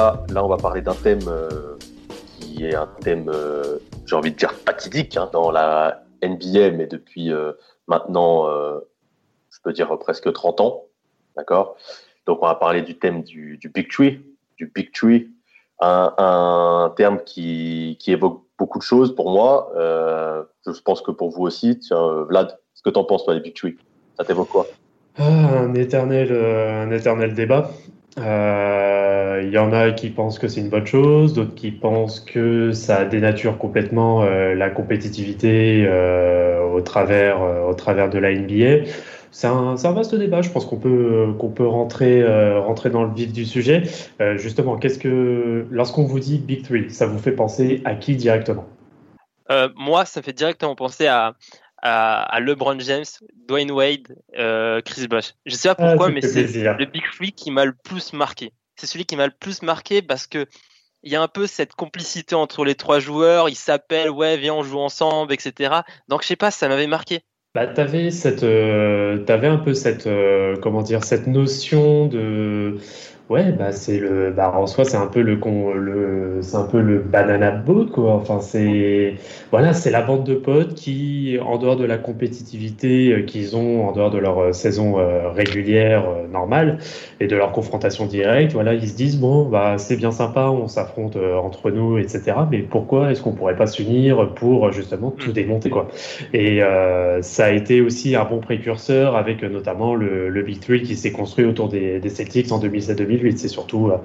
Là on va parler d'un thème euh, qui est un thème, euh, j'ai envie de dire fatidique hein, dans la NBA, mais depuis euh, maintenant, je peux dire presque 30 ans, d'accord? Donc on va parler du thème du, Big Tree, du Big Tree, un, terme qui, évoque beaucoup de choses pour moi. Je pense que pour vous aussi. Tiens, Vlad, ce que t'en penses toi des Big Tree Ça t'évoque quoi? Ah, un éternel, un éternel débat. Il y en a qui pensent que c'est une bonne chose, d'autres qui pensent que ça dénature complètement euh, la compétitivité euh, au travers au travers de la NBA. C'est un, un, vaste débat. Je pense qu'on peut qu'on peut rentrer rentrer dans le vif du sujet. justement, qu'est-ce que lorsqu'on vous dit Big Three, ça vous fait penser à qui directement? Moi, ça fait directement penser à à, LeBron James, Dwayne Wade, euh, Chris Bosh. Je sais pas ah, pourquoi, ah, mais c'est le Big Three qui m'a le plus marqué. C'est celui qui m'a le plus marqué parce que il y a un peu cette complicité entre les trois joueurs. Ils s'appellent, ouais, viens, on joue ensemble, etc. Donc je sais pas, ça m'avait marqué. Bah, t'avais cette, euh, un peu cette, euh, comment dire, cette notion de Ouais, bah c'est le, bah en soi c'est un peu le con, le, c'est un peu le banana boat quoi. Enfin c'est, voilà, c'est la bande de potes qui, en dehors de la compétitivité euh, qu'ils ont, en dehors de leur euh, saison euh, régulière normale et de leur confrontation directe, voilà, ils se disent bon bah c'est bien sympa, on s'affronte entre nous, etc. Mais pourquoi est-ce qu'on pourrait pas s'unir pour justement tout mm. démonter quoi? Et ça a été aussi un bon précurseur avec notamment le, le Big Three qui s'est construit autour des, des Celtics en 2007-2008 c'est surtout, euh,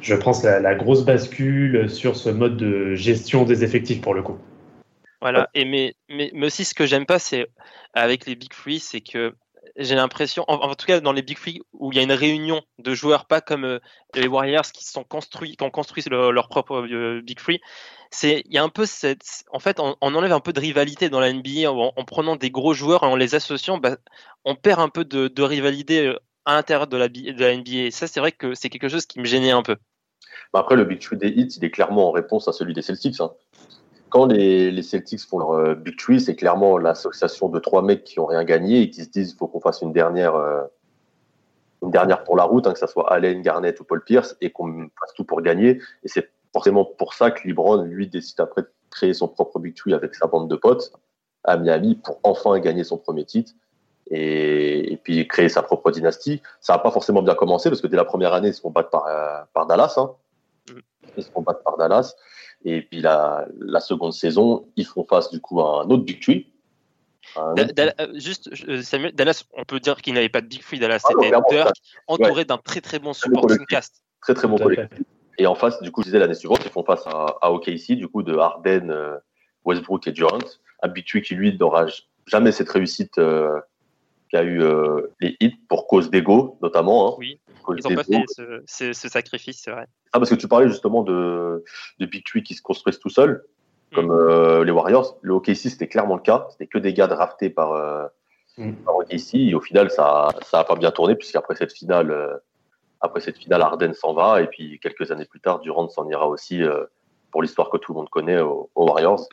je pense, la, grosse bascule sur ce mode de gestion des effectifs pour le coup. Voilà, et mais, mais, aussi ce que j'aime pas, c'est avec les Big Free, c'est que j'ai l'impression, en, tout cas dans les Big Free où il y a une réunion de joueurs, pas comme euh, les Warriors qui sont construits, qui ont construit leur, propre euh, Big Free, c'est il y a un peu cette, en fait, on, enlève un peu de rivalité dans la NBA en, prenant des gros joueurs et en les associant, bah, on perd un peu de, de rivalité à l'intérieur de la, NBA. ça, c'est vrai que c'est quelque chose qui me gênait un peu. Bah, après, le Big Tree des Hits, il est clairement en réponse à celui des Celtics. Hein. Quand les, Celtics font leur euh, Big Tree, c'est clairement l'association de trois mecs qui ont rien gagné et qui se disent il faut qu'on fasse une dernière, euh, une dernière pour la route, hein, que ce soit Allen, Garnett ou Paul Pierce, et qu'on fasse tout pour gagner. Et c'est forcément pour ça que LeBron, lui, décide après de créer son propre Big Tree avec sa bande de potes à Miami pour enfin gagner son premier titre et, et, puis créer sa propre dynastie. Ça n'a pas forcément bien commencé parce que dès la première année, ils se font battre par, euh, par Dallas. Hein. Mm. Ils se font battre par Dallas. Et puis la, la, seconde saison, ils font face du coup à un autre Big Tree. Euh, juste, euh, Samuel, Dallas, on peut dire qu'il n'avait pas de Big Tree. Dallas, ah c'était entouré d'un très très bon supporting cast. Très très bon collectif. Et en face, du coup, je disais l'année suivante, ils font face à, à OKC, du coup, de Harden, Westbrook et Durant. Un Big Tree qui, lui, n'aura jamais cette réussite y a eu euh, les hits pour cause d'ego, notamment. Hein, oui, ils ont pas fait ce, ce, sacrifice, c'est vrai. Ah, parce que tu parlais justement de, de Big qui se construisent tout seuls, comme mm. euh, les Warriors. Le OKC, c'était clairement le cas. C'était que des gars draftés par, euh, mm. par OKC. Et au final, ça ça a pas bien tourné, puisqu'après cette finale, euh, après cette finale, Arden s'en va. Et puis, quelques années plus tard, Durant s'en ira aussi, euh, pour l'histoire que tout le monde connaît, aux Warriors.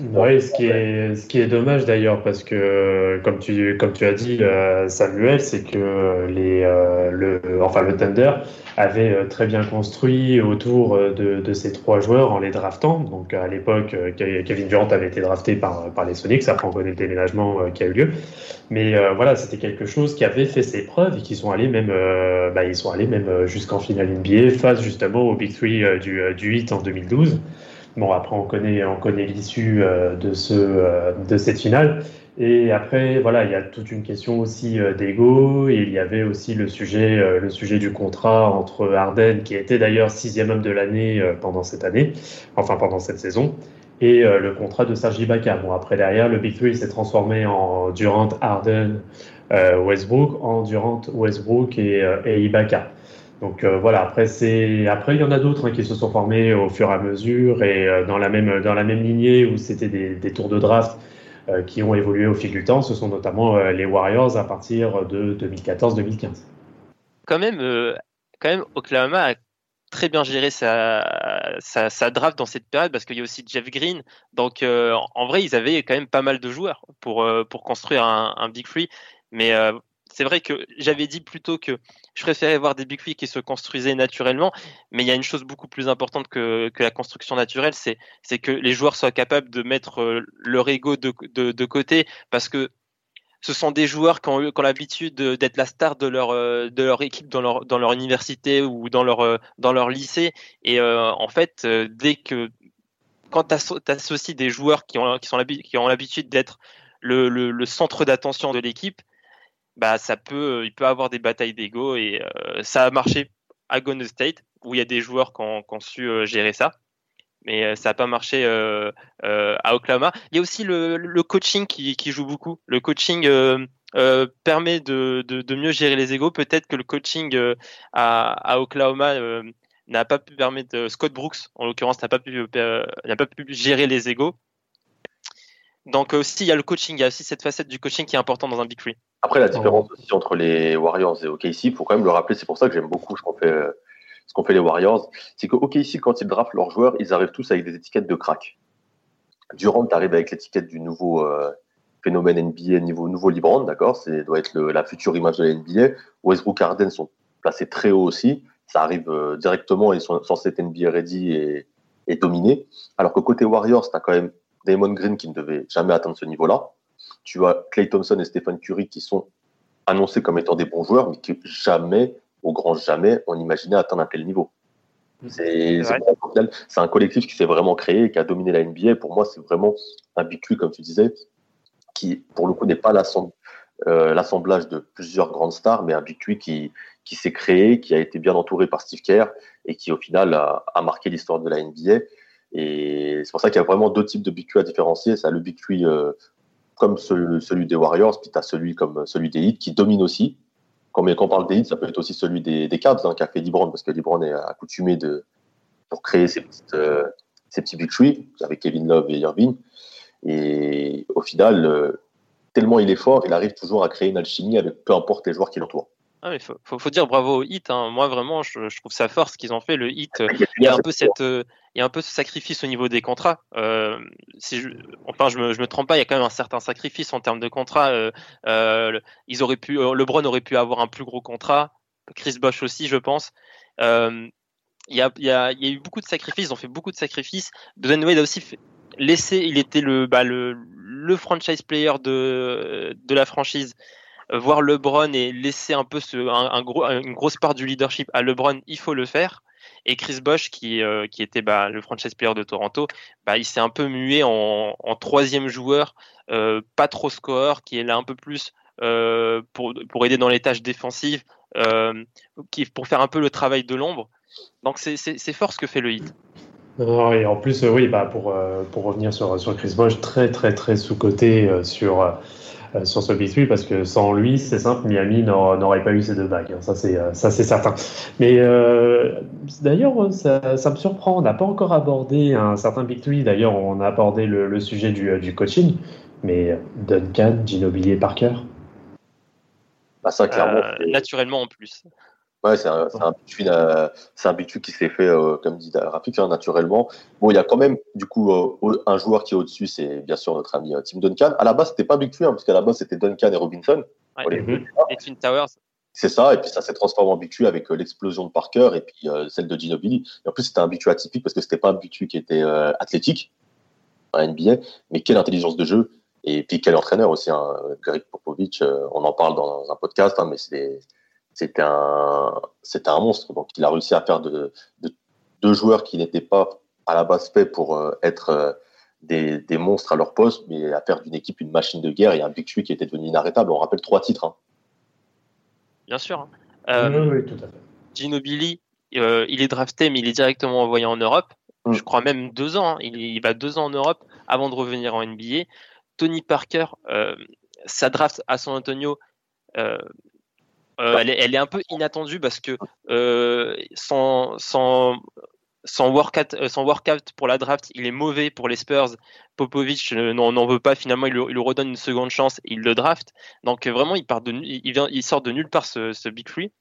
Oui, ce qui est, ce qui est dommage d'ailleurs, parce que comme tu, comme tu as dit, euh, Samuel, c'est que les, euh, le, enfin, le Thunder avait euh, très bien construit autour de, de, ces trois joueurs en les draftant. Donc à l'époque, Kevin Durant avait été drafté par, par les Sonics, après on connaît le déménagement qui a eu lieu. Mais voilà, c'était quelque chose qui avait fait ses preuves et qui sont allés même, bah, ils sont allés même jusqu'en finale NBA face justement au Big Three du, du 8 en 2012. Bon, après, on connaît, on connaît l'issue euh, de, ce, euh, de cette finale. Et après, voilà, il y a toute une question aussi euh, d'ego. Il y avait aussi le sujet, le sujet du contrat entre Arden, qui était d'ailleurs sixième homme de l'année pendant cette année, enfin pendant cette saison, et le contrat de Sergi Ibaka. Bon, après, derrière, le Big Three s'est transformé en Durant, Harden, Westbrook, en Durant, Westbrook et Ibaka. Donc voilà, après, après il y en a d'autres hein, qui se sont formés au fur et à mesure et dans, la même, dans la même lignée où c'était des, tours de draft qui ont évolué au fil du temps. Ce sont notamment les Warriors à partir de 2014-2015 quand même, euh, quand même, Oklahoma a très bien géré sa, sa, draft dans cette période parce qu'il y a aussi Jeff Green. Donc, euh, en vrai, ils avaient quand même pas mal de joueurs pour, euh, pour construire un, Big Free. Mais c'est vrai que j'avais dit plutôt que je préférais voir des Big Free qui se construisaient naturellement. Mais il y a une chose beaucoup plus importante que, que la construction naturelle, c'est que les joueurs soient capables de mettre leur ego de, de, côté parce que ce sont des joueurs qui ont, l'habitude d'être la star de leur, euh, de leur équipe dans leur, dans leur université ou dans leur, euh, dans leur lycée. Et euh, en fait, dès que quand tu associes des joueurs qui ont, qui ont l'habitude d'être le, le, centre d'attention de l'équipe, bah ça peut, il peut avoir des batailles d'ego et ça a marché à Golden State où il y a des joueurs qui ont su gérer ça mais euh, ça n'a pas marché euh, euh, à Oklahoma. Il y a aussi le, coaching qui, qui, joue beaucoup. Le coaching euh, permet de, mieux gérer les égaux. Peut-être que le coaching à, Oklahoma n'a pas pu permettre. Scott Brooks, en l'occurrence, n'a pas pu n'a pas pu gérer les égaux. Donc aussi, il y a le coaching, il y a aussi cette facette du coaching qui est importante dans un Big Free. Après, la différence aussi entre les Warriors et OKC, il faut quand même le rappeler, c'est pour ça que j'aime beaucoup ce qu'on fait ce qu'ont fait les Warriors, c'est que ici, quand ils draftent leurs joueurs, ils arrivent tous avec des étiquettes de crack. Durant arrive avec l'étiquette du nouveau euh, phénomène NBA, niveau nouveau Libran, d'accord? C'est doit être la future image de la NBA. Westbrook, Harden sont placés très haut aussi. Ça arrive euh, directement et ils sont censés être NBA ready et, et dominés. Alors que côté Warriors, tu as quand même Damon Green qui ne devait jamais atteindre ce niveau-là. Tu as Clay Thompson et Stephen Curry qui sont annoncés comme étant des bons joueurs, mais qui jamais au grand jamais, on imaginait atteindre un tel niveau. Mm. C'est un collectif qui s'est vraiment créé, qui a dominé la NBA. Pour moi, c'est vraiment un big comme tu disais, qui, pour le coup, n'est pas euh, l'assemblage de plusieurs grandes stars, mais un big qui, qui s'est créé, qui a été bien entouré par Steve Kerr et qui, au final, a, marqué l'histoire de la NBA. Et c'est pour ça qu'il y a vraiment deux types de big à différencier. Ça, le big euh, comme celui, des Warriors, puis tu as celui comme celui des Heat qui domine aussi, quand, on parle des hits, ça peut être aussi celui des, des Cavs hein, qu'a fait LeBron, parce que LeBron est accoutumé de, pour créer ses, euh, petits big three avec Kevin Love et Irving. Et au final, euh, tellement il est fort, il arrive toujours à créer une alchimie avec peu importe les joueurs qui l'entourent. Ah, il faut, faut, dire bravo au hit. Hein. Moi, vraiment, je, je, trouve ça fort ce qu'ils ont fait. Le hit, il y a un peu cette, euh, il y a un peu ce sacrifice au niveau des contrats. Euh, enfin, je me, me trompe pas, il y a quand même un certain sacrifice en termes de contrats. Euh, euh ils auraient pu, LeBron aurait pu avoir un plus gros contrat. Chris Bosh aussi, je pense. Il y, a, eu beaucoup de sacrifices. Ils ont fait beaucoup de sacrifices. Dwayne Wade a aussi laissé. Il était le, bah, le, franchise player de, la franchise voir LeBron et laisser un peu une grosse part du leadership à LeBron, il faut le faire. Et Chris Bosch, qui, euh, qui était bah, le franchise player de Toronto, bah, il s'est un peu mué en, troisième joueur, euh, pas trop score, qui est là un peu plus euh, pour, pour aider dans les tâches défensives, qui, pour faire un peu le travail de l'ombre. Donc c'est fort ce que fait le hit. en plus, oui, bah, pour, pour revenir sur, sur Chris Bosch, très très très sous-côté sur euh, sur ce Big parce que sans lui, c'est simple, Miami n'aurait pas eu ces deux bagues. Hein. ça, c'est, euh, ça, c'est certain. Mais euh, d'ailleurs, ça, ça, me surprend. On n'a pas encore abordé un certain Big Three. D'ailleurs, on a abordé le, sujet du, du, coaching. Mais Duncan, Ginobili et Parker? Bah ça, clairement, naturellement en plus. Ouais, c'est un, un, euh, un qui s'est fait, euh, comme dit Rafik, hein, naturellement. Bon, il y a quand même, du coup, euh, un joueur qui est au-dessus, c'est bien sûr notre ami Tim Duncan. À la base, c'était pas Big hein, parce qu'à la base, c'était Duncan et Robinson. Ouais, mhm. et Twin Towers. C'est ça, et puis ça s'est transformé en Big avec l'explosion de Parker et puis celle de Ginobili. Et en plus, c'était un Big atypique parce que c'était pas un Big qui était athlétique, un NBA, mais quelle intelligence de jeu. Et puis quel entraîneur aussi, hein, Greg Popovich, on en parle dans un podcast, hein, mais c'est c'était un, c'était un monstre. Donc, il a réussi à faire de, deux joueurs qui n'étaient pas à la base faits pour euh, être euh, des, des, monstres à leur poste, mais à faire d'une équipe une machine de guerre et un Big Three qui était devenu inarrêtable. On rappelle trois titres. Hein. Bien sûr. Hein. Euh, oui, tout à fait. Ginobili, il est drafté, mais il est directement envoyé en Europe. mm. je crois même deux ans. Hein. Il, va deux ans en Europe avant de revenir en NBA. Tony Parker, sa draft à San Antonio, elle, est, un peu inattendue parce que sans, sans, son workout, euh, workout pour la draft, il est mauvais pour les Spurs. Popovic euh, n'en veut pas. Finalement, il, lui redonne une seconde chance et il le draft. Donc euh, vraiment, il, part de, il, vient, il sort de nulle part ce, Big Free.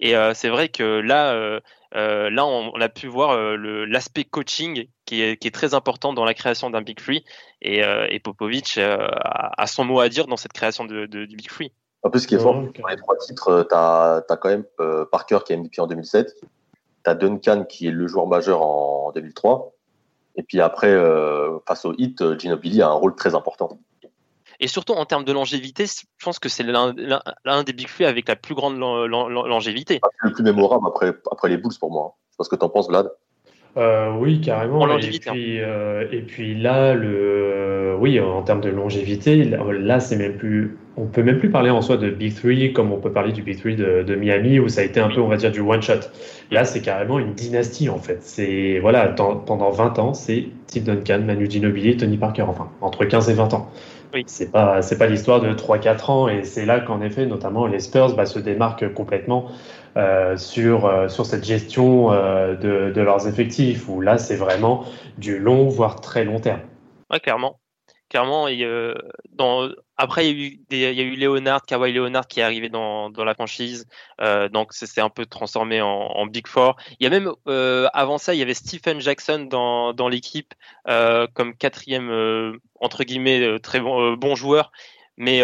Et c'est vrai que là, là, on, a pu voir l'aspect coaching qui est, qui est, très important dans la création d'un Big Free. Et, et Popovic a, son mot à dire dans cette création de, du Big Free. En plus, ce qui est fort, dans les trois titres, tu as, as, quand même Parker qui est MVP en 2007, tu as Duncan qui est le joueur majeur en 2003. Et puis après, euh, face au hit, Ginobili a un rôle très important. Et surtout en termes de longévité, je pense que c'est l'un des Big Free avec la plus grande longévité. Le plus mémorable après, après les Bulls pour moi. Je pense que tu en penses, Vlad. Euh, oui, carrément. Et puis, euh, et puis, là, le, oui, en termes de longévité, là, c'est même plus, on peut même plus parler en soi de Big Three comme on peut parler du Big Three de, Miami où ça a été un peu, on va dire, du one shot. Là, c'est carrément une dynastie en fait. C'est voilà, pendant 20 ans, c'est Tim Duncan, Manu Ginobili, Tony Parker, enfin entre 15 et 20 ans. Oui. C'est pas c'est pas l'histoire de 3-4 ans et c'est là qu'en effet, notamment les Spurs bah, se démarquent complètement euh, sur, euh, sur cette gestion euh, de, de, leurs effectifs, où là, c'est vraiment du long, voire très long terme. Ouais, clairement. Clairement, et, dans, après, il y, a eu y a eu Leonard, Kawhi Leonard qui est arrivé dans, dans la franchise, donc c'est un peu transformé en, en, Big Four. Il y a même, avant ça, il y avait Stephen Jackson dans, dans l'équipe comme quatrième, entre guillemets, très bon, bon joueur, mais,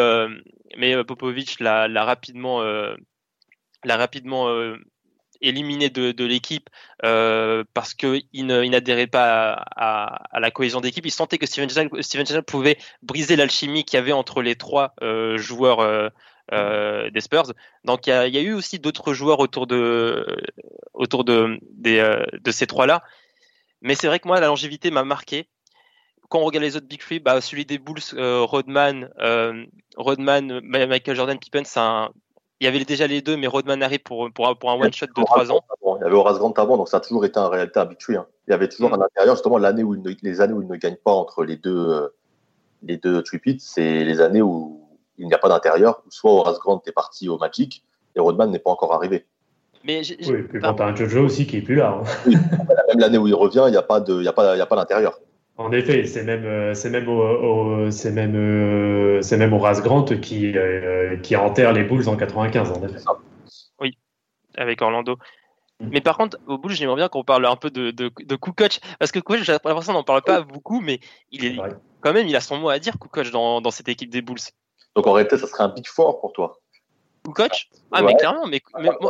mais Popovic l'a rapidement l'a rapidement euh, éliminé de, l'équipe euh, parce qu'il n'adhérait pas à, la cohésion d'équipe. Il sentait que Steven Gerrard, pouvait briser l'alchimie qu'il y avait entre les trois euh, joueurs des Spurs. Donc il y, a, eu aussi d'autres joueurs autour de, autour de, de ces trois-là. Mais c'est vrai que moi, la longévité m'a marqué. Quand on regarde les autres Big Three, bah, celui des Bulls, Rodman, Rodman, Michael Jordan, Pippen, c'est un il y avait déjà les deux, mais Rodman arrive pour, pour, un one-shot de 3 ans. Il y avait Horace Grant avant, donc ça a toujours été en réalité habitué. Hein. Il y avait toujours mm. un intérieur, justement, l'année où les années où il ne gagne pas entre les deux, euh, les deux tripits, c'est les années où il n'y a pas d'intérieur. Soit Horace Grant est parti au Magic et Rodman n'est pas encore arrivé. Mais oui, puis quand tu as un Jojo aussi qui est plus là. Hein. même l'année où il revient, il n'y a pas d'intérieur. En effet, c'est même, euh, c'est même, au, c'est même, euh, c'est même Horace Grant qui, euh, qui enterre les Bulls en 95, en effet. Oui, avec Orlando. Mm. Mais par contre, au Bulls, j'aimerais bien qu'on parle un peu de, de, de Kukoc, parce que Kukoc, j'ai l'impression qu'on n'en parle pas beaucoup, mais il est, quand même, il a son mot à dire, Kukoc, dans, dans cette équipe des Bulls. Donc en réalité, ça serait un big four pour toi. Kukoc Ah, mais clairement, mais,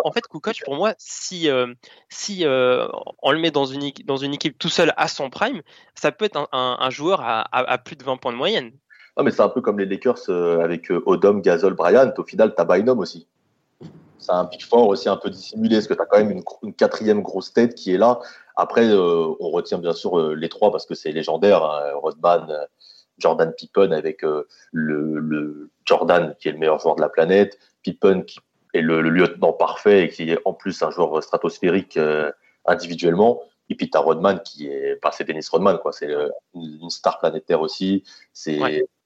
en fait, Kukoc, pour moi, si, euh, si euh, on le met dans une, dans une équipe tout seul à son prime, ça peut être un, joueur à, plus de 20 points de moyenne. Ah, mais c'est un peu comme les Lakers euh, avec Odom, Gasol, Bryant. Au final, tu as Bynum aussi. C'est un pick fort aussi un peu dissimulé, parce que tu as quand même une, quatrième grosse tête qui est là. Après, on retient bien sûr les trois parce que c'est légendaire. Hein, Rodman, Jordan Pippen avec le, le, Jordan qui est le meilleur joueur de la planète, Pippen qui est le, lieutenant parfait et qui est en plus un joueur stratosphérique euh, individuellement. Et puis tu Rodman qui est, enfin c'est Dennis Rodman quoi, c'est euh, une star planétaire aussi. C'est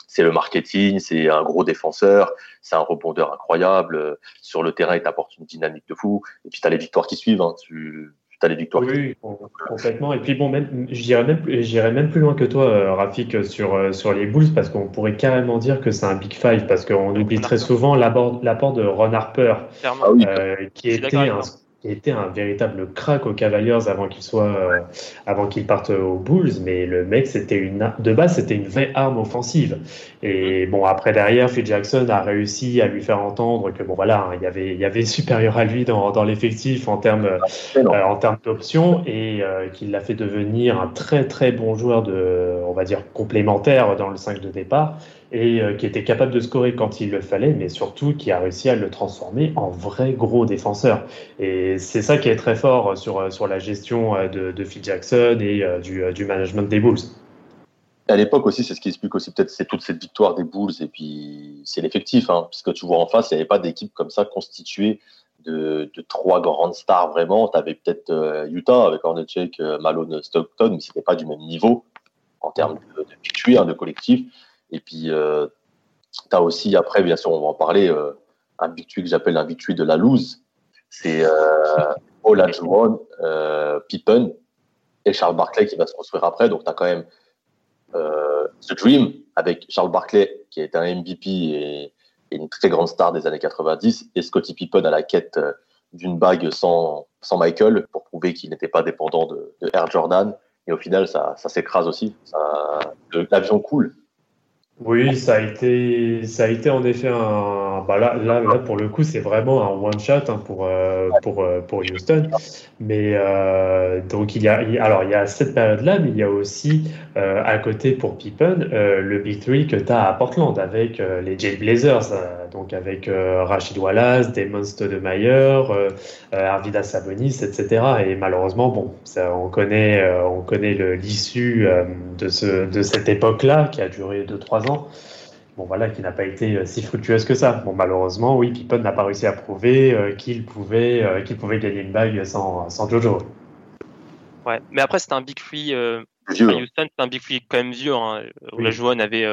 c'est le marketing, c'est un gros défenseur, c'est un rebondeur incroyable. Sur le terrain, il t'apporte une dynamique de fou. Et puis tu as les victoires qui suivent. Hein. Tu, les victoires. Oui, complètement. Et puis bon, même, j'irais même, même plus loin que toi, euh, Rafik, sur, euh, sur les Bulls, parce qu'on pourrait carrément dire que c'est un Big Five, parce qu'on oublie très souvent l'apport de Ron Harper, ah euh, qui était un qui était un véritable crack aux Cavaliers avant qu'il soit, euh, avant qu'il parte aux Bulls. Mais le mec, c'était une, de base, c'était une vraie arme offensive. Et mm. bon, après derrière, Phil Jackson a réussi à lui faire entendre que bon voilà, hein, il y avait, il y avait supérieur à lui dans, dans l'effectif en termes, euh, en termes d'options et euh, qu'il l'a fait devenir un très très bon joueur de, on va dire complémentaire dans le 5 de départ et euh, qui était capable de scorer quand il le fallait, mais surtout qui a réussi à le transformer en vrai gros défenseur. Et c'est ça qui est très fort sur, sur la gestion euh, de, Phil Jackson et euh, du, management des Bulls. À l'époque aussi, c'est ce qui explique aussi peut-être c'est toute cette victoire des Bulls et puis c'est l'effectif, hein, puisque tu vois en face, il n'y avait pas d'équipe comme ça constituée de, trois grandes stars vraiment. Tu avais peut-être euh, Utah avec Hornacek, euh, Malone, Stockton, mais c'était pas du même niveau en termes de, de hein, de collectif. Et puis, euh, tu as aussi, après, bien sûr, on va en parler, un big que j'appelle un big de la loose. C'est Olajuwon, Pippen et Charles Barkley qui va se construire après. Donc, tu as quand même The Dream avec Charles Barkley qui est un MVP et une très grande star des années 90, et Scottie Pippen à la quête euh, d'une bague sans, sans Michael pour prouver qu'il n'était pas dépendant de, Air Jordan. Et au final, ça, ça s'écrase aussi. L'avion coule. Oui, ça a été, ça a été en effet un. Bah là, là, là, pour le coup, c'est vraiment un one shot hein, pour euh, pour euh, pour Houston. Mais euh, donc il y a, alors il y a cette période-là, mais il y a aussi à côté pour Pippen le big three que tu as à Portland avec les Jay Blazers, donc avec Rachid Wallace, Damon Stoudemire, Arvidas Sabonis, etc. Et malheureusement, bon, on connaît on connaît l'issue de ce de cette époque-là qui a duré 2-3 ans bon voilà, qui n'a pas été euh, si fructueuse que ça. Bon, malheureusement, oui, Pippen n'a pas réussi à prouver euh, qu'il pouvait, euh, qu'il pouvait gagner une bague sans, sans Jojo. Ouais, mais après, c'était un Big Free. à Houston, c'était un Big Free quand même vieux. Hein. La Joanne avait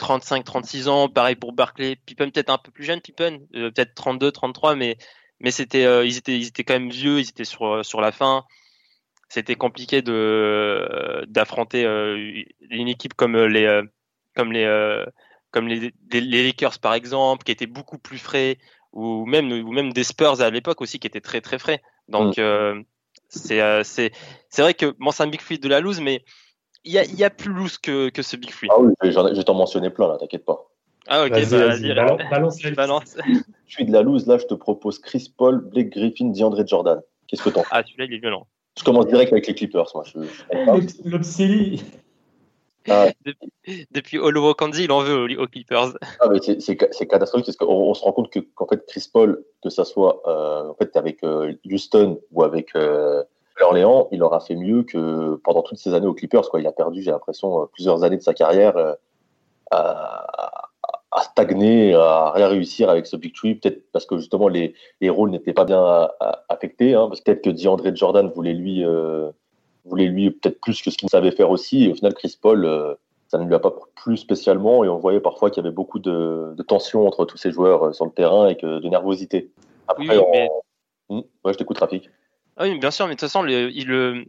35-36 ans. Pareil pour Barclay. Pippen, peut-être un peu plus jeune, Pippen, peut-être 32-33, mais, mais c'était, ils, étaient, ils étaient quand même vieux. Ils étaient sur, sur la fin c'était compliqué de d'affronter une équipe comme les comme les, euh, comme les, les, Lakers par exemple, qui étaient beaucoup plus frais, ou même, ou même des Spurs à l'époque aussi qui étaient très très frais. Donc mm. euh, euh, c'est c'est vrai que bon, c'est un big free de la loose, mais il y a, y a, plus loose que, que ce big free. Ah oui, je vais t'en mentionner plein là, t'inquiète pas. Ah ok, vas-y, bah, balance, balance. je suis de la loose, là je te propose Chris Paul, Blake Griffin, DeAndre Jordan. Qu'est-ce que t'en Ah celui-là il est violent. Je commence direct avec les Clippers, moi. Je, je ah. Depuis, depuis Olowo il en veut aux, Clippers. Ah, c'est catastrophique parce qu'on on se rend compte que qu'en fait Chris Paul, que ça soit euh, en fait avec euh, Houston ou avec euh, Orléans, il aura fait mieux que pendant toutes ces années aux Clippers. Quoi. Il a perdu, j'ai l'impression, plusieurs années de sa carrière à, à, stagner, à rien réussir avec ce Big Tree. Peut-être parce que justement les, les rôles n'étaient pas bien affectés. Hein, parce que peut-être que DeAndre Jordan voulait lui voulait lui peut-être plus que ce qu'il savait faire aussi. Et au final, Chris Paul, euh, ça ne lui a pas plu spécialement. Et on voyait parfois qu'il y avait beaucoup de, tension entre tous ces joueurs euh, sur le terrain et que de nervosité. Après, oui, mais... Hmm, je t'écoute, Rafik. Ah oui, bien sûr, mais de toute façon, le, il,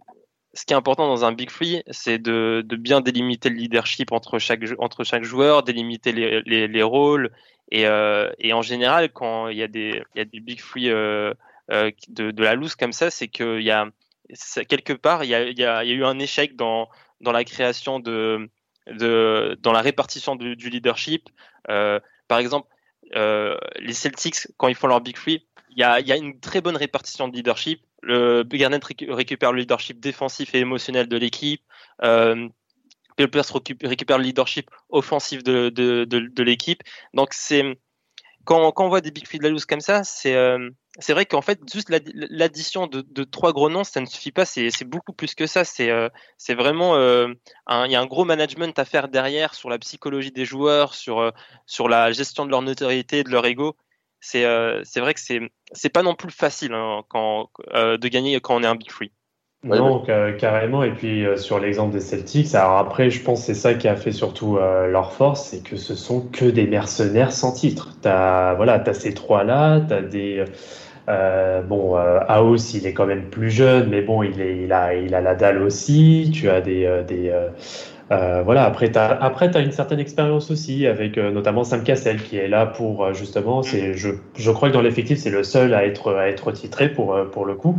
ce qui est important dans un Big Free, c'est de, bien délimiter le leadership entre chaque, entre chaque joueur, délimiter les, les, rôles. Et, euh, et, en général, quand il y a des, il y a des Big Free de, de, la loose comme ça, c'est qu'il y a quelque part, il y, a, y a, eu un échec dans, dans la création de, de dans la répartition du, leadership. Euh, par exemple, euh, les Celtics, quand ils font leur Big Free, il y a, y a une très bonne répartition de leadership. Le Garnett récupère le leadership défensif et émotionnel de l'équipe. Euh, récupère le leadership offensif de, de, de, de l'équipe. Donc c'est quand, quand, on voit des big free de la loose comme ça, c'est euh, c'est vrai qu'en fait, juste l'addition de, trois gros noms, ça ne suffit pas. C'est beaucoup plus que ça. C'est euh, vraiment, euh, il y a un gros management à faire derrière sur la psychologie des joueurs, sur, euh, sur la gestion de leur notoriété, de leur ego. C'est vrai que c'est pas non plus facile hein, quand, de gagner quand on est un big free. Non, carrément. Et puis sur l'exemple des Celtics, alors après, je pense que c'est ça qui a fait surtout leur force, c'est que ce sont que des mercenaires sans titre. Tu as, voilà, as ces trois-là, tu as des euh, bon, euh, Aos, il est quand même plus jeune, mais bon, il, est, il, a, il a la dalle aussi. Tu as des. Euh, des euh, voilà, après, tu as, après, as une certaine expérience aussi, avec notamment Sam Cassel qui est là pour justement. c'est Je, je crois que dans l'effectif, c'est le seul à être, à être titré pour, pour le coup.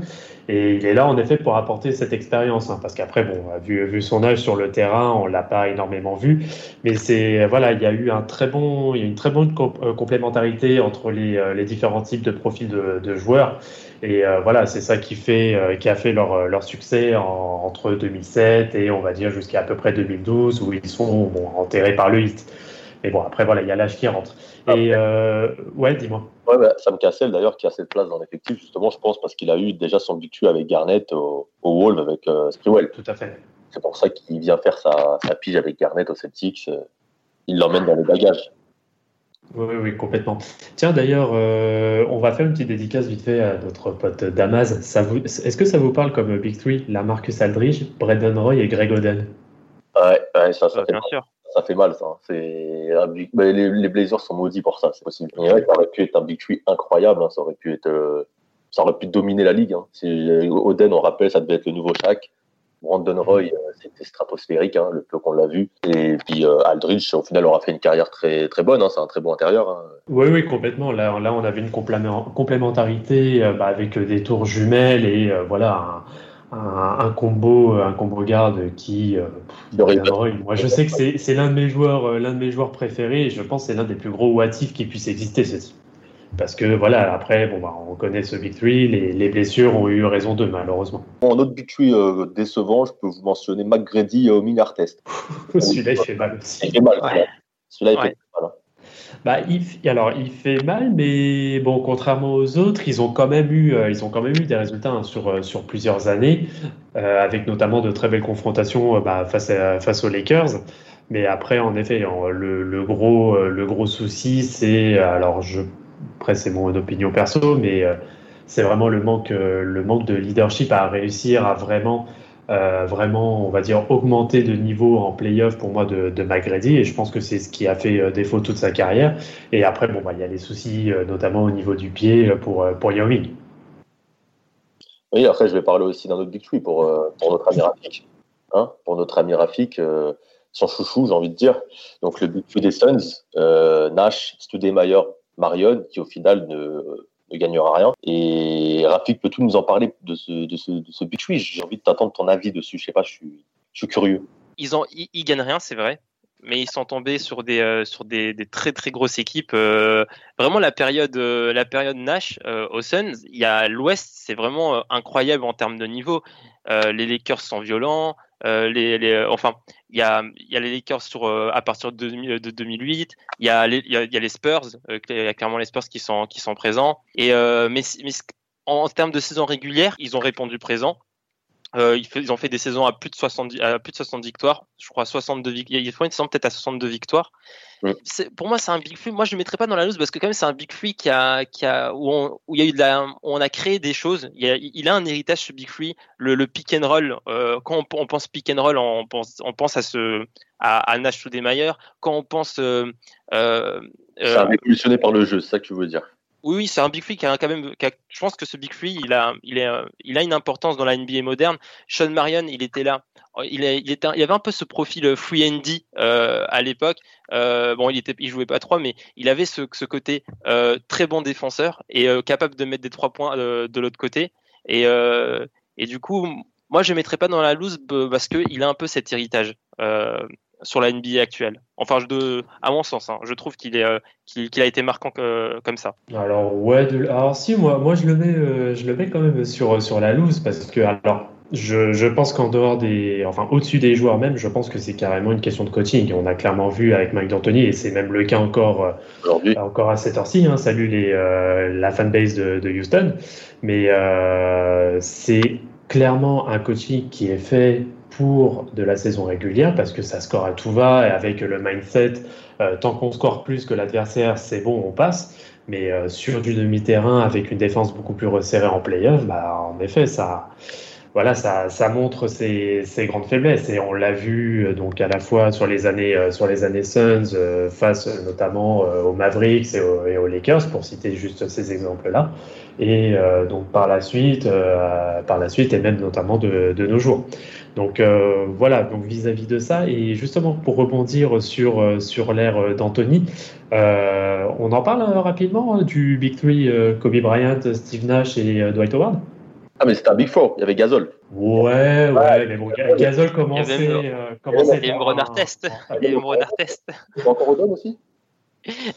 Et il est là, en effet, pour apporter cette expérience. Hein, parce qu'après, bon, vu, vu son âge sur le terrain, on l'a pas énormément vu. Mais c'est, voilà, il y a eu un très bon, il y a une très bonne euh, complémentarité entre les, euh, les, différents types de profils de, de joueurs. Et euh, voilà, c'est ça qui fait, qui a fait leur, leur succès entre 2007 et on va dire jusqu'à à peu près 2012 où ils sont bon, enterrés par le hit. Mais bon, après, voilà, il y a l'âge qui rentre. Et euh, ouais, dis-moi. Ouais, bah, Sam Cassel, d'ailleurs, qui a cette place dans l'effectif, justement, je pense, parce qu'il a eu déjà son bitu avec Garnett au, au Wolves avec euh, Tout à fait. C'est pour ça qu'il vient faire sa, sa, pige avec Garnett au Celtics. Euh, il l'emmène dans les bagages. Oui, oui, complètement. Tiens, d'ailleurs, euh, on va faire une petite dédicace vite fait à notre pote Damaz. Est-ce que ça vous parle comme Big Three, la Marcus Aldridge, Brendan Roy et Greg Oden? Ouais, ouais ça, ça, fait bien mal. sûr. ça fait mal. Ça. C'est... mais les, les Blazers sont maudits pour ça, c'est possible. Et ouais, ça aurait pu être un Big Three incroyable, hein. ça, aurait pu être, euh, ça aurait pu dominer la ligue. Hein. Si, Oden, on rappelle, ça devait être le nouveau Shaq. Brandon Roy, euh, c'était stratosphérique, hein, le peu qu'on l'a vu. Et puis euh, Aldridge, au final, aura fait une carrière très très bonne. Hein, c'est un très bon intérieur. Hein. Oui, oui, complètement. Là, là, on avait une complémentarité euh, bah, avec des tours jumelles et euh, voilà un, un, un, combo, un combo garde qui. Euh, Roy, moi, je sais que c'est, l'un de mes joueurs, l'un de mes joueurs préférés. Et je pense que c'est l'un des plus gros what qui puisse exister ce type. Parce que voilà, après, bon, bah, on connaît ce Big Three, les, les blessures ont eu raison d'eux, malheureusement. En autre Big Three euh, décevant, je peux vous mentionner McGrady et euh, Minard Test. Celui-là, il fait mal aussi. Il fait mal, ouais. Celui-là, il ouais. fait mal. Hein. Bah, il, alors, il fait mal, mais bon, contrairement aux autres, ils ont quand même eu, euh, ils ont quand même eu des résultats hein, sur, sur plusieurs années, euh, avec notamment de très belles confrontations bah, face, à, face aux Lakers. Mais après, en effet, le, le gros, le gros souci, c'est, alors je après c'est mon opinion perso, mais euh, c'est vraiment le manque, euh, le manque de leadership à réussir à vraiment, euh, vraiment, on va dire, augmenter de niveau en playoff pour moi de, de McGrady. Et je pense que c'est ce qui a fait défaut toute sa carrière. Et après, bon, bah, il y a les soucis, notamment au niveau du pied pour, pour Yao. Oui, après, je vais parler aussi d'un autre Big Tree pour, pour notre ami Rafik. Hein, pour notre ami Rafik, son chouchou, j'ai envie de dire. Donc, le Big Tree des Suns, euh, Nash, Studemeyer, Marion, qui au final ne, ne, gagnera rien. Et Rafik, peux-tu nous en parler de ce, de ce, de ce J'ai envie de t'attendre ton avis dessus. Je sais pas, je suis, je suis curieux. Ils, ont, ils, gagnent rien, c'est vrai mais ils sont tombés sur des euh, sur des, des, très très grosses équipes. Euh, vraiment la période euh, la période Nash aux Suns, il y a l'Ouest, c'est vraiment incroyable en termes de niveau. les Lakers sont violents. Les, les enfin, il y a y a les Lakers sur à partir de, de 2008. Il y a les y a, y a les Spurs. il y a clairement les Spurs qui sont qui sont présents. Et mais, mais en, en termes de saison régulière, ils ont répondu présent. Euh, ils ont fait des saisons à plus de 70, à plus de 60 victoires. Je crois 62 victoires. Il faut une saison peut-être à 62 victoires. Pour moi, c'est un big free. Moi, je ne mettrais pas dans la loose parce que quand même, c'est un big free qui a, qui a, où, on, où il y a eu de la, où on a créé des choses. Il, a, il a un héritage ce big free. Le, le pick and roll. Euh, quand on, on, pense pick and roll, on pense, on pense à ce, à, à Nash. Quand on pense, euh, euh, ça a révolutionné par le jeu, c'est ça que tu veux dire. Oui, oui, c'est un big free qui a quand même. Je pense que ce big free, il a, il a une importance dans la NBA moderne. Sean Marion, il était là. Il, est, il, avait un peu ce profil free and D euh, à l'époque. Euh, bon, il était, il jouait pas trois, mais il avait ce, côté euh, très bon défenseur et euh, capable de mettre des trois points euh, de l'autre côté. Et, euh, et du coup, moi, je mettrais pas dans la loose parce que il a un peu cet héritage sur la NBA actuelle. Enfin, à mon sens, hein, je trouve qu'il est, euh, qu'il, qu'il a été marquant que, comme ça. Alors ouais, de, alors si moi, moi je le mets, euh, je le mets quand même sur sur la loose parce que alors. Je, je pense qu'en dehors des, enfin au-dessus des joueurs même, je pense que c'est carrément une question de coaching. On a clairement vu avec Mike D'Antoni et c'est même le cas encore aujourd'hui, encore à cette heure-ci. Hein, salut les euh, la fanbase de, de Houston, mais euh, c'est clairement un coaching qui est fait pour de la saison régulière parce que ça score à tout va et avec le mindset, euh, tant qu'on score plus que l'adversaire, c'est bon, on passe. Mais euh, sur du demi-terrain avec une défense beaucoup plus resserrée en playoff, bah, en effet, ça, voilà, ça, ça montre ses, grandes faiblesses et on l'a vu donc à la fois sur les années sur les années Suns euh, face notamment aux Mavericks et aux, Lakers pour citer juste ces exemples là et euh, donc par la suite euh, par la suite et même notamment de nos jours. Donc euh, voilà, donc vis-à-vis -vis de ça, et justement pour rebondir sur, sur l'ère d'Anthony, euh, on en parle rapidement hein, du Big Three, euh, Kobe Bryant, Steve Nash et Dwight Howard? Ah mais c'était un Big Four, il y avait Gasol. Ouais, ouais, ouais. mais bon, Gasol commençait... Il y avait, euh, commençait il y avait Renard Test. Il y avait Renard Test. encore Odom aussi?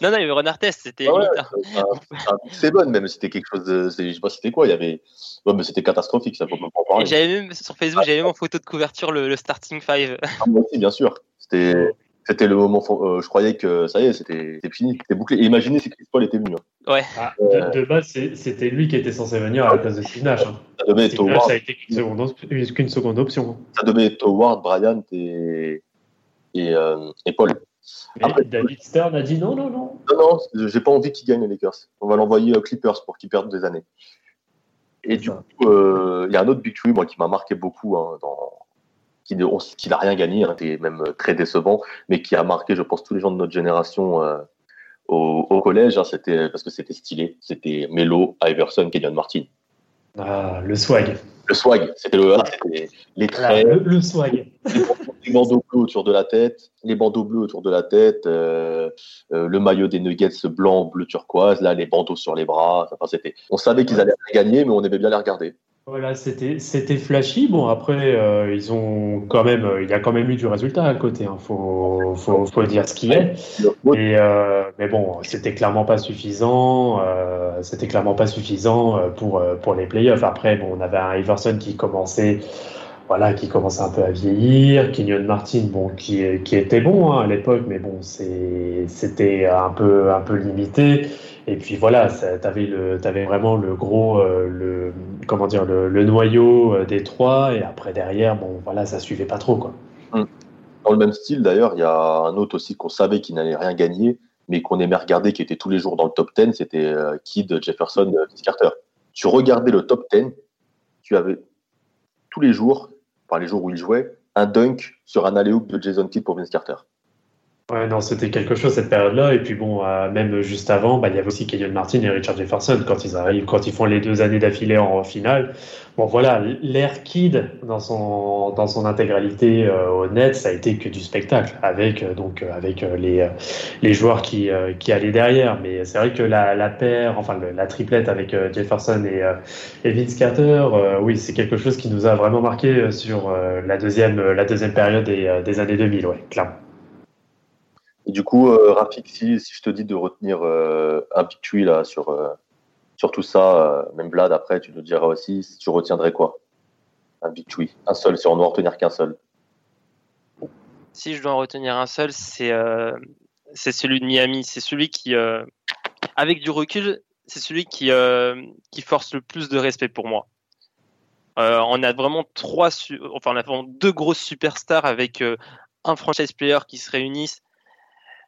Non, non, il y avait Renard Test, c'était ah ouais, limite. Hein. C'est bon, même, c'était quelque chose de. Je sais pas c'était quoi, il y avait. Ouais, mais c'était catastrophique, ça, faut pas parler. J'avais même, sur Facebook, j'avais même en photo de couverture le, le starting five. Ah, moi aussi, bien sûr. C'était. C'était le moment, euh, je croyais que ça y est, c'était fini, c'était bouclé. Et imaginez si Chris Paul était venu. Hein. Ouais. Ah, de, de, base, c'était lui qui était censé venir à la place de Steve Nash. Hein. Ça devait être Howard. ça a été qu'une seconde, option. Ça devait être Howard, Bryant et, et, euh, et Paul. David Stern a dit non, non, non. Non, non, j'ai pas envie qu'il gagne les Lakers. On va l'envoyer aux Clippers pour qu'il perde des années. Et du coup, euh, il y a un autre big moi, qui m'a marqué beaucoup, hein, dans... qui n'a rien gagné, hein, qui même très décevant, mais qui a marqué, je pense, tous les gens de notre génération euh, au, collège. Hein, c'était parce que c'était stylé. C'était Melo, Iverson, Kenyon Martin. Ah, le swag. Le swag, c'était le, les traits. le, swag. Les bandeaux bleus autour de la tête, les bandeaux bleus autour de la tête, euh, euh, le maillot des Nuggets blanc, bleu turquoise, là les bandeaux sur les bras. Enfin, c'était, on savait qu'ils allaient gagner, mais on aimait bien les regarder. Voilà, c'était flashy. Bon après, euh, ils ont quand même, il y a quand même eu du résultat à côté. Hein. Faut, faut, faut dire ce qu'il est. Et, euh, mais bon, c'était clairement pas suffisant. Euh, c'était clairement pas suffisant pour pour les playoffs. Après, bon, on avait un Iverson qui commençait, voilà, qui commençait un peu à vieillir. Kenyon Martin, bon, qui qui était bon hein, à l'époque, mais bon, c'était un peu un peu limité. Et puis voilà, tu avais, vraiment le gros, euh, le, comment dire, le, noyau euh, des trois, et après derrière, bon voilà, ça suivait pas trop quoi. Hum. Dans le même style d'ailleurs, il y a un autre aussi qu'on savait qu'il n'allait rien gagner, mais qu'on aimait regarder, qui était tous les jours dans le top 10, c'était euh, Kid, Jefferson, Vince Carter. Tu regardais le top 10, tu avais tous les jours, par les jours où il jouait, un dunk sur un alley de Jason Kidd pour Vince Carter. Ouais, non, c'était quelque chose cette période-là. Et puis bon, euh, même juste avant, bah, il y avait aussi Kenyon Martin et Richard Jefferson quand ils arrivent, quand ils font les deux années d'affilée en, finale. Bon, voilà, l'Air Kid dans son dans son intégralité euh, net, ça a été que du spectacle avec euh, donc avec les les joueurs qui qui allaient derrière. Mais c'est vrai que la, la paire, enfin la triplette avec Jefferson et, et Vince Carter, oui, c'est quelque chose qui nous a vraiment marqué sur la deuxième la deuxième période des, des années 2000, ouais, clairement. Du coup, euh, Rafik, si, je te dis de retenir euh, un pictui là sur, euh, sur tout ça, même Vlad après, tu nous diras aussi, si tu retiendrais quoi? Un pictui, un seul, si on doit en retenir qu'un seul. Si je dois en retenir un seul, c'est c'est celui de Miami. C'est celui qui, avec du recul, c'est celui qui, qui force le plus de respect pour moi. on a vraiment trois, enfin, on a vraiment deux grosses superstars avec un franchise player qui se réunissent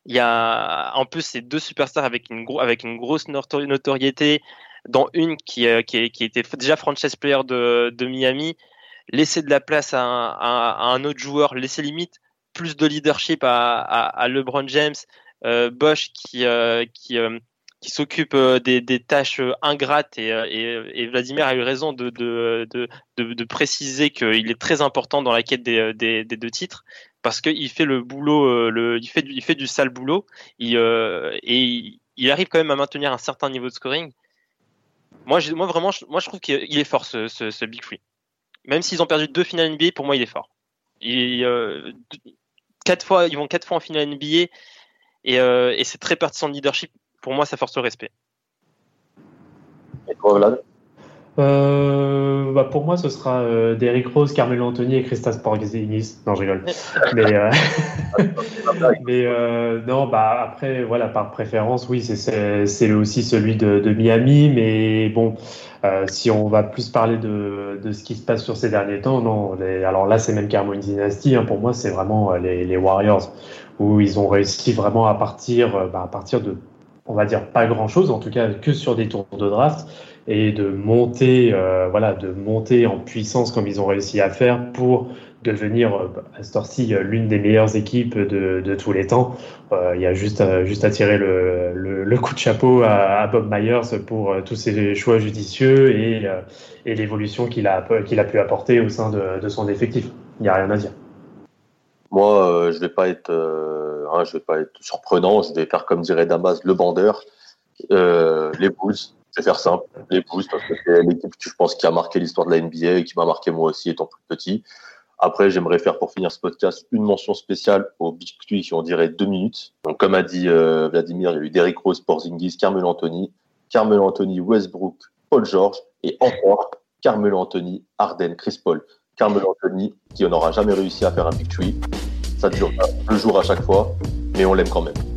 il y a en plus ces deux superstars avec une, grosse notoriété, dont une qui, euh, était déjà franchise player de, Miami, laisser de la place à un, autre joueur, laisser limite plus de leadership à, LeBron James, euh, Bosch qui, euh, euh, qui s'occupe des, tâches ingrates et, Vladimir a eu raison de, préciser qu'il est très important dans la quête des deux titres parce qu'il fait le boulot, euh, il, fait du, sale boulot il, euh, et il, arrive quand même à maintenir un certain niveau de scoring. Moi, moi vraiment, je, moi, je trouve qu'il est fort ce, Big Free. Même s'ils ont perdu deux finales NBA, pour moi, il est fort. Euh, quatre fois, ils vont quatre fois en finale NBA et, c'est très pertinent de leadership. Pour moi, ça force le respect. Et Vlad? Euh, bah pour moi, ce sera euh, Derrick Rose, Carmelo Anthony et Christas Porzingis. Non, je rigole. mais euh, mais euh, non, bah après, voilà, par préférence, oui, c'est aussi celui de, de, Miami. Mais bon, si on va plus parler de, de ce qui se passe sur ces derniers temps, non. Les, alors là, c'est même carrément une dynastie. Hein, pour moi, c'est vraiment les, les, Warriors où ils ont réussi vraiment à partir, bah, à partir de, on va dire, pas grand chose, en tout cas que sur des tours de draft et de monter, euh, voilà, de monter en puissance comme ils ont réussi à faire pour devenir euh, à cette heure-ci euh, l'une des meilleures équipes de, de tous les temps. il y a juste, à, juste à tirer le, le, coup de chapeau à, Bob Myers pour tous ses choix judicieux et, et l'évolution qu'il a, qu'il a pu apporter au sein de, de son effectif. Il n'y a rien à dire. Moi, je vais pas être, hein, vais pas être surprenant. Je vais faire comme dirait Damas, le bandeur. les Bulls, vais faire simple, les Bulls, parce que c'est l'équipe, je pense, qui a marqué l'histoire de la NBA et qui m'a marqué moi aussi étant plus petit. Après, j'aimerais faire pour finir ce podcast une mention spéciale au Big Three qui on dirait deux minutes. Donc, comme a dit euh, Vladimir, il y a eu Derrick Rose, Porzingis, Carmelo Anthony, Carmelo Anthony, Westbrook, Paul George et encore Carmelo Anthony, Arden, Chris Paul. Carmelo Anthony qui n'aura jamais réussi à faire un Big Three. Ça dure deux jours à chaque fois, mais on l'aime quand même.